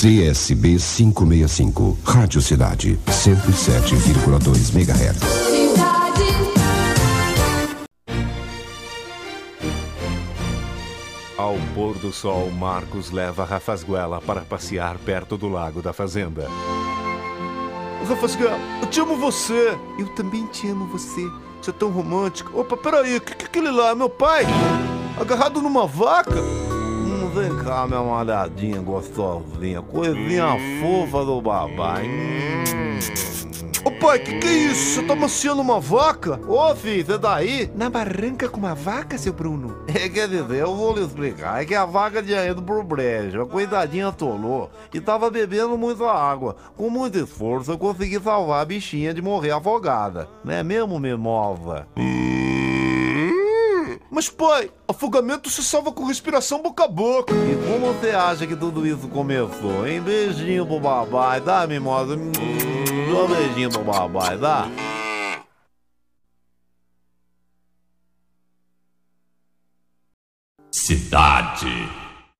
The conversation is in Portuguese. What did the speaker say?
CSB 565, Rádio Cidade, 107,2 MHz. Ao pôr do sol, Marcos leva Rafasguela para passear perto do lago da fazenda. Rafasguela, eu te amo você. Eu também te amo você. Você é tão romântico. Opa, peraí, o que, que é aquele lá? Meu pai? Agarrado numa vaca? Hum, cá, minha malhadinha gostosinha. Coisinha fofa do babai. Hum. Ô pai, que que é isso? Você tá maciando uma vaca? Ô filho, você daí? Tá Na barranca com uma vaca, seu Bruno? É, quer dizer, eu vou lhe explicar. É que a vaca tinha ido pro brejo, a coitadinha atolou e tava bebendo muita água. Com muito esforço eu consegui salvar a bichinha de morrer afogada. Não é mesmo, mimosa? Mas pai, afogamento se salva com respiração boca a boca. E como você acha que tudo isso começou, hein? Beijinho pro babai, dá, mimosa? Um beijinho pro babai, dá? Cidade.